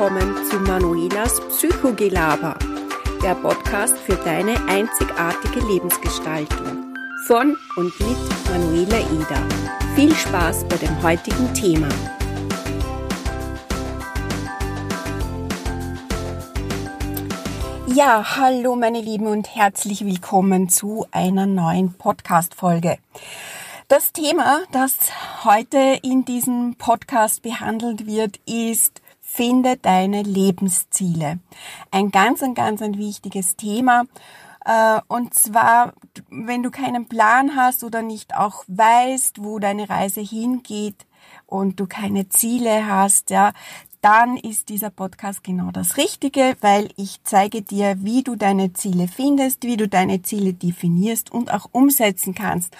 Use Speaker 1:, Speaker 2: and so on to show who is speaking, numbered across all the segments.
Speaker 1: willkommen zu Manuelas Psychogelaber, der Podcast für deine einzigartige Lebensgestaltung. Von und mit Manuela Eder. Viel Spaß bei dem heutigen Thema. Ja, hallo meine Lieben und herzlich willkommen zu einer neuen Podcast-Folge. Das Thema, das heute in diesem Podcast behandelt wird, ist Finde deine Lebensziele. Ein ganz, ein ganz ein wichtiges Thema. Äh, und zwar, wenn du keinen Plan hast oder nicht auch weißt, wo deine Reise hingeht und du keine Ziele hast, ja, dann ist dieser Podcast genau das Richtige, weil ich zeige dir, wie du deine Ziele findest, wie du deine Ziele definierst und auch umsetzen kannst.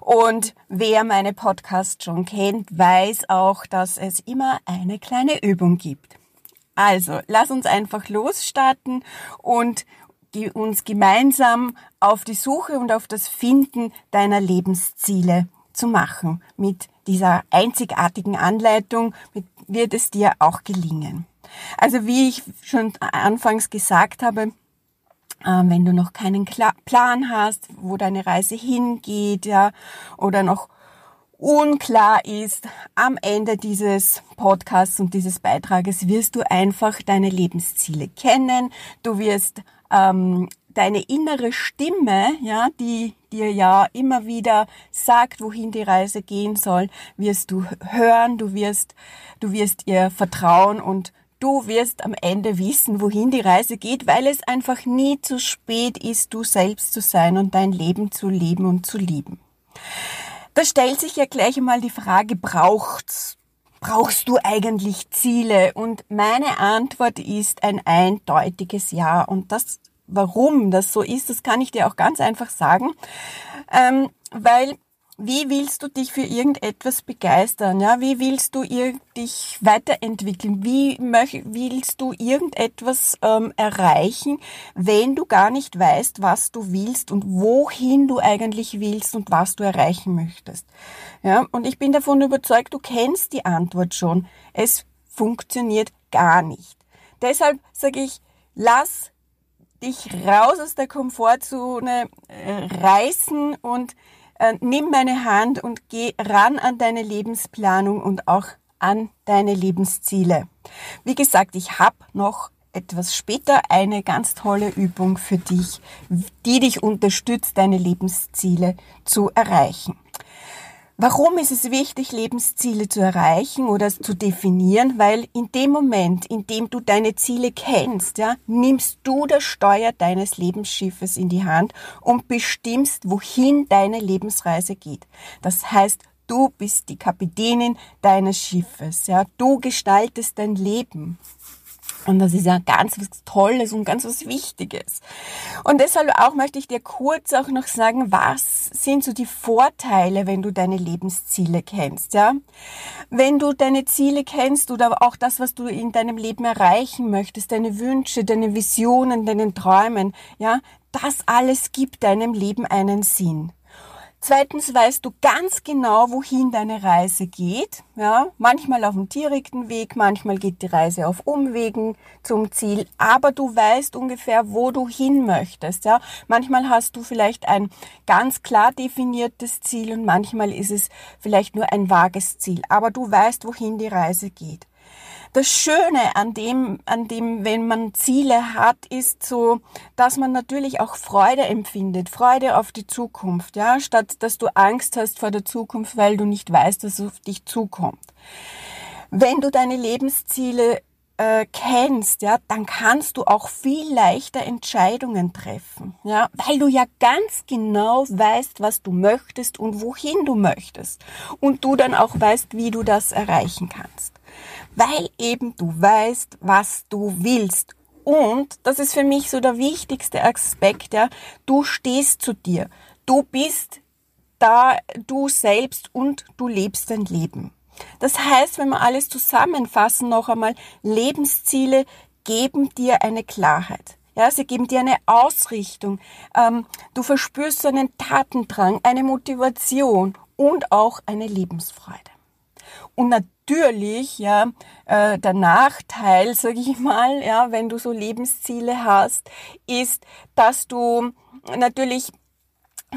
Speaker 1: Und wer meine Podcasts schon kennt, weiß auch, dass es immer eine kleine Übung gibt. Also, lass uns einfach losstarten und uns gemeinsam auf die Suche und auf das Finden deiner Lebensziele zu machen mit dieser einzigartigen Anleitung wird es dir auch gelingen. Also wie ich schon anfangs gesagt habe, ähm, wenn du noch keinen Plan hast, wo deine Reise hingeht, ja, oder noch unklar ist, am Ende dieses Podcasts und dieses Beitrages wirst du einfach deine Lebensziele kennen. Du wirst ähm, deine innere Stimme, ja, die dir ja immer wieder sagt, wohin die Reise gehen soll, wirst du hören, du wirst, du wirst ihr vertrauen und du wirst am Ende wissen, wohin die Reise geht, weil es einfach nie zu spät ist, du selbst zu sein und dein Leben zu leben und zu lieben. Da stellt sich ja gleich einmal die Frage, braucht's brauchst du eigentlich Ziele? Und meine Antwort ist ein eindeutiges Ja. Und das warum das so ist, das kann ich dir auch ganz einfach sagen, ähm, weil wie willst du dich für irgendetwas begeistern? Ja, wie willst du dich weiterentwickeln? Wie willst du irgendetwas ähm, erreichen, wenn du gar nicht weißt, was du willst und wohin du eigentlich willst und was du erreichen möchtest? Ja, und ich bin davon überzeugt, du kennst die Antwort schon. Es funktioniert gar nicht. Deshalb sage ich, lass dich raus aus der Komfortzone äh, reißen und äh, nimm meine Hand und geh ran an deine Lebensplanung und auch an deine Lebensziele. Wie gesagt, ich habe noch etwas später eine ganz tolle Übung für dich, die dich unterstützt, deine Lebensziele zu erreichen. Warum ist es wichtig, Lebensziele zu erreichen oder zu definieren? Weil in dem Moment, in dem du deine Ziele kennst, ja, nimmst du das Steuer deines Lebensschiffes in die Hand und bestimmst, wohin deine Lebensreise geht. Das heißt, du bist die Kapitänin deines Schiffes, ja. Du gestaltest dein Leben. Und das ist ja ganz was Tolles und ganz was Wichtiges. Und deshalb auch möchte ich dir kurz auch noch sagen, was sind so die Vorteile, wenn du deine Lebensziele kennst, ja? Wenn du deine Ziele kennst oder auch das, was du in deinem Leben erreichen möchtest, deine Wünsche, deine Visionen, deinen Träumen, ja? Das alles gibt deinem Leben einen Sinn. Zweitens weißt du ganz genau, wohin deine Reise geht. Ja, manchmal auf dem direkten Weg, manchmal geht die Reise auf Umwegen zum Ziel, aber du weißt ungefähr, wo du hin möchtest. Ja, manchmal hast du vielleicht ein ganz klar definiertes Ziel und manchmal ist es vielleicht nur ein vages Ziel, aber du weißt, wohin die Reise geht das Schöne an dem, an dem, wenn man Ziele hat, ist so, dass man natürlich auch Freude empfindet, Freude auf die Zukunft, ja, statt dass du Angst hast vor der Zukunft, weil du nicht weißt, es auf dich zukommt. Wenn du deine Lebensziele äh, kennst, ja, dann kannst du auch viel leichter Entscheidungen treffen, ja, weil du ja ganz genau weißt, was du möchtest und wohin du möchtest und du dann auch weißt, wie du das erreichen kannst weil eben du weißt, was du willst. Und das ist für mich so der wichtigste Aspekt, ja, du stehst zu dir. Du bist da du selbst und du lebst dein Leben. Das heißt, wenn wir alles zusammenfassen, noch einmal, Lebensziele geben dir eine Klarheit. Ja, sie geben dir eine Ausrichtung. Ähm, du verspürst so einen Tatendrang, eine Motivation und auch eine Lebensfreude. Und natürlich, ja, äh, der Nachteil, sage ich mal, ja, wenn du so Lebensziele hast, ist, dass du natürlich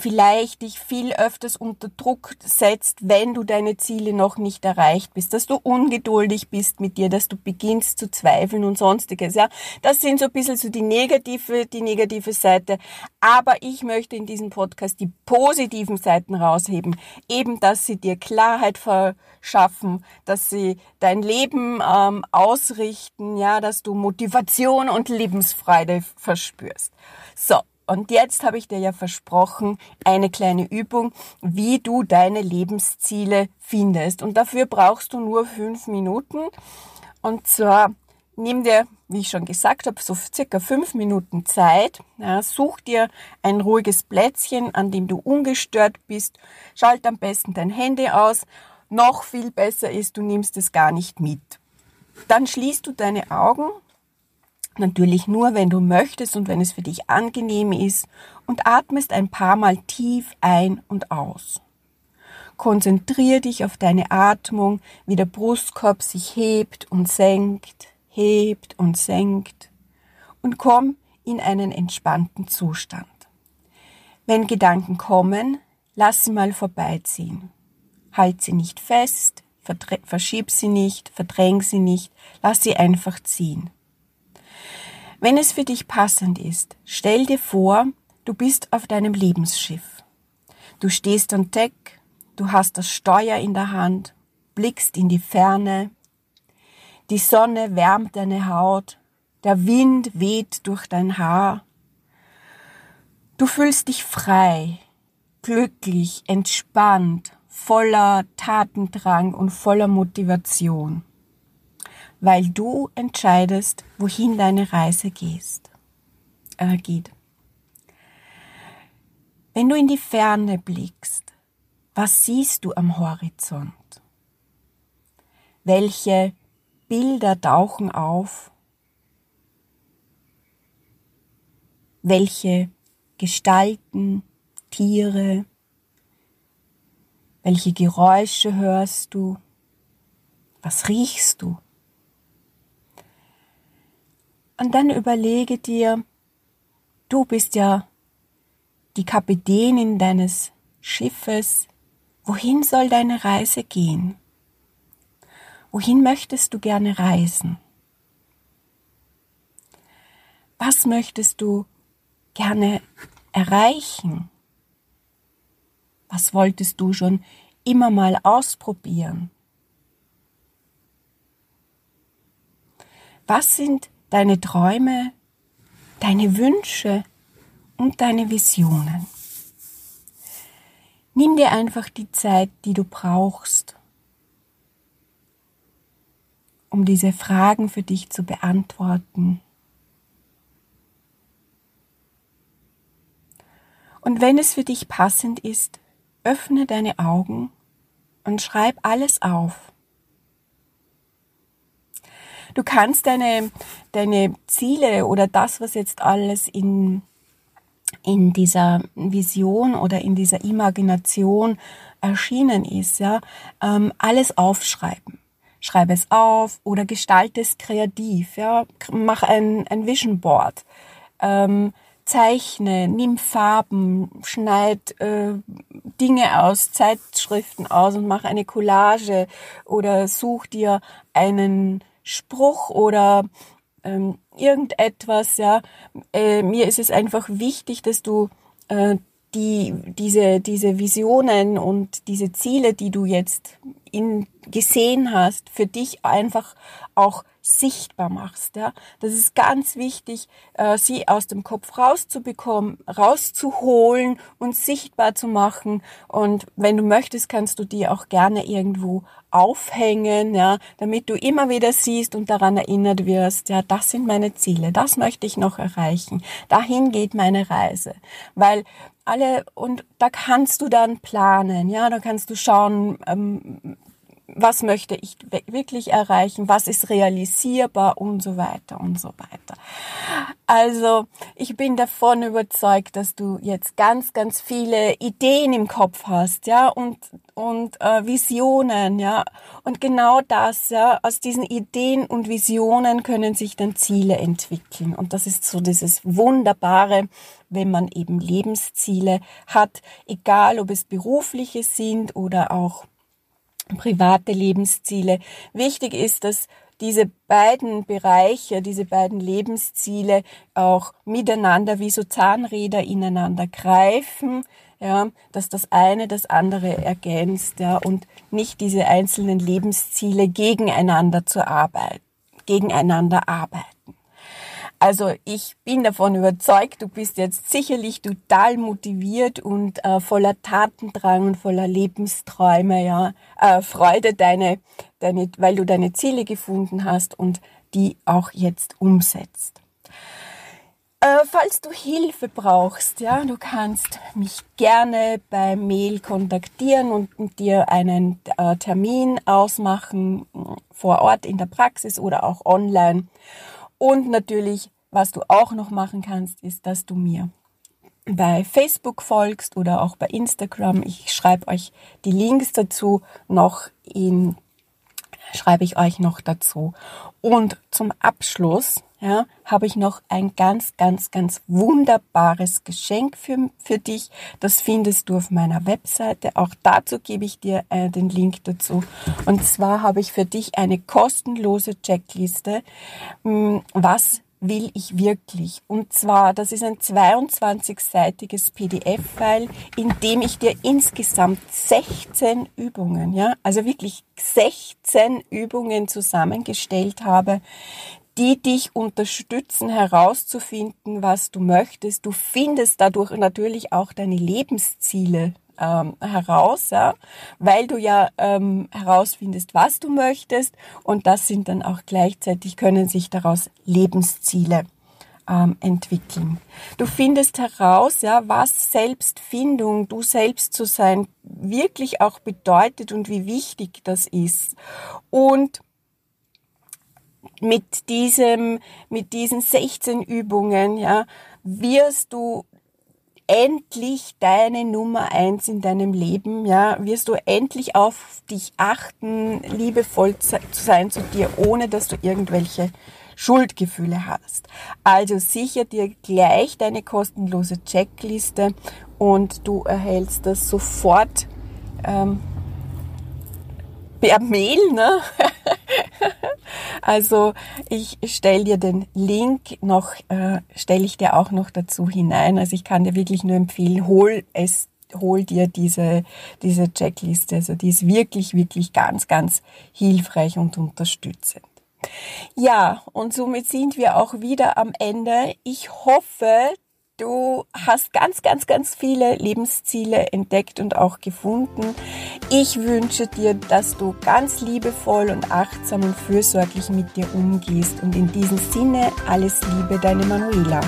Speaker 1: vielleicht dich viel öfters unter Druck setzt, wenn du deine Ziele noch nicht erreicht bist, dass du ungeduldig bist mit dir, dass du beginnst zu zweifeln und sonstiges, ja. Das sind so ein bisschen so die negative, die negative Seite. Aber ich möchte in diesem Podcast die positiven Seiten rausheben. Eben, dass sie dir Klarheit verschaffen, dass sie dein Leben ähm, ausrichten, ja, dass du Motivation und Lebensfreude verspürst. So. Und jetzt habe ich dir ja versprochen, eine kleine Übung, wie du deine Lebensziele findest. Und dafür brauchst du nur fünf Minuten. Und zwar nimm dir, wie ich schon gesagt habe, so circa fünf Minuten Zeit. Ja, such dir ein ruhiges Plätzchen, an dem du ungestört bist. Schalt am besten dein Handy aus. Noch viel besser ist, du nimmst es gar nicht mit. Dann schließt du deine Augen Natürlich nur, wenn du möchtest und wenn es für dich angenehm ist und atmest ein paar Mal tief ein und aus. Konzentriere dich auf deine Atmung, wie der Brustkorb sich hebt und senkt, hebt und senkt und komm in einen entspannten Zustand. Wenn Gedanken kommen, lass sie mal vorbeiziehen. Halt sie nicht fest, verschieb sie nicht, verdräng sie nicht, lass sie einfach ziehen. Wenn es für dich passend ist, stell dir vor, du bist auf deinem Lebensschiff. Du stehst an Deck, du hast das Steuer in der Hand, blickst in die Ferne, die Sonne wärmt deine Haut, der Wind weht durch dein Haar. Du fühlst dich frei, glücklich, entspannt, voller Tatendrang und voller Motivation weil du entscheidest, wohin deine Reise gehst, äh, geht. Wenn du in die Ferne blickst, was siehst du am Horizont? Welche Bilder tauchen auf? Welche Gestalten, Tiere? Welche Geräusche hörst du? Was riechst du? Und dann überlege dir, du bist ja die Kapitänin deines Schiffes. Wohin soll deine Reise gehen? Wohin möchtest du gerne reisen? Was möchtest du gerne erreichen? Was wolltest du schon immer mal ausprobieren? Was sind deine Träume, deine Wünsche und deine Visionen. Nimm dir einfach die Zeit, die du brauchst, um diese Fragen für dich zu beantworten. Und wenn es für dich passend ist, öffne deine Augen und schreib alles auf. Du kannst deine, deine Ziele oder das, was jetzt alles in, in dieser Vision oder in dieser Imagination erschienen ist, ja, ähm, alles aufschreiben. Schreib es auf oder gestalte es kreativ, ja, mach ein, ein Vision Board. Ähm, zeichne, nimm Farben, schneid äh, Dinge aus, Zeitschriften aus und mach eine Collage oder such dir einen Spruch oder ähm, irgendetwas, ja. Äh, mir ist es einfach wichtig, dass du äh, die, diese, diese Visionen und diese Ziele, die du jetzt in, gesehen hast, für dich einfach auch sichtbar machst. Ja? Das ist ganz wichtig, äh, sie aus dem Kopf rauszubekommen, rauszuholen und sichtbar zu machen. Und wenn du möchtest, kannst du die auch gerne irgendwo aufhängen, ja, damit du immer wieder siehst und daran erinnert wirst, ja, das sind meine Ziele, das möchte ich noch erreichen, dahin geht meine Reise, weil alle und da kannst du dann planen, ja, da kannst du schauen, ähm, was möchte ich wirklich erreichen, was ist realisierbar und so weiter und so weiter. Also ich bin davon überzeugt, dass du jetzt ganz, ganz viele Ideen im Kopf hast, ja, und, und äh, Visionen, ja. Und genau das, ja, aus diesen Ideen und Visionen können sich dann Ziele entwickeln. Und das ist so dieses Wunderbare, wenn man eben Lebensziele hat, egal ob es berufliche sind oder auch private Lebensziele. Wichtig ist, dass diese beiden Bereiche, diese beiden Lebensziele auch miteinander wie so Zahnräder ineinander greifen, ja, dass das eine das andere ergänzt, ja, und nicht diese einzelnen Lebensziele gegeneinander zu arbeiten, gegeneinander arbeiten. Also ich bin davon überzeugt, du bist jetzt sicherlich total motiviert und äh, voller Tatendrang und voller Lebensträume, ja, äh, Freude deine, deine, weil du deine Ziele gefunden hast und die auch jetzt umsetzt. Äh, falls du Hilfe brauchst, ja, du kannst mich gerne bei Mail kontaktieren und mit dir einen äh, Termin ausmachen vor Ort in der Praxis oder auch online. Und natürlich, was du auch noch machen kannst, ist, dass du mir bei Facebook folgst oder auch bei Instagram. Ich schreibe euch die Links dazu noch in, schreibe ich euch noch dazu. Und zum Abschluss, ja, habe ich noch ein ganz, ganz, ganz wunderbares Geschenk für, für dich. Das findest du auf meiner Webseite. Auch dazu gebe ich dir äh, den Link dazu. Und zwar habe ich für dich eine kostenlose Checkliste, mh, hm, was will ich wirklich? Und zwar, das ist ein 22-seitiges PDF-File, in dem ich dir insgesamt 16 Übungen, ja, also wirklich 16 Übungen zusammengestellt habe, die dich unterstützen herauszufinden, was du möchtest. Du findest dadurch natürlich auch deine Lebensziele ähm, heraus, ja, weil du ja ähm, herausfindest, was du möchtest und das sind dann auch gleichzeitig können sich daraus Lebensziele ähm, entwickeln. Du findest heraus, ja, was Selbstfindung, du selbst zu sein, wirklich auch bedeutet und wie wichtig das ist. Und mit diesem, mit diesen 16 Übungen, ja, wirst du endlich deine Nummer eins in deinem Leben, ja, wirst du endlich auf dich achten, liebevoll zu sein zu dir, ohne dass du irgendwelche Schuldgefühle hast. Also sicher dir gleich deine kostenlose Checkliste und du erhältst das sofort ähm, per Mail, ne? also ich stelle dir den Link noch, äh, stelle ich dir auch noch dazu hinein. Also ich kann dir wirklich nur empfehlen, hol es, hol dir diese, diese Checkliste. Also die ist wirklich, wirklich ganz, ganz hilfreich und unterstützend. Ja, und somit sind wir auch wieder am Ende. Ich hoffe, Du hast ganz, ganz, ganz viele Lebensziele entdeckt und auch gefunden. Ich wünsche dir, dass du ganz liebevoll und achtsam und fürsorglich mit dir umgehst. Und in diesem Sinne alles Liebe, deine Manuela.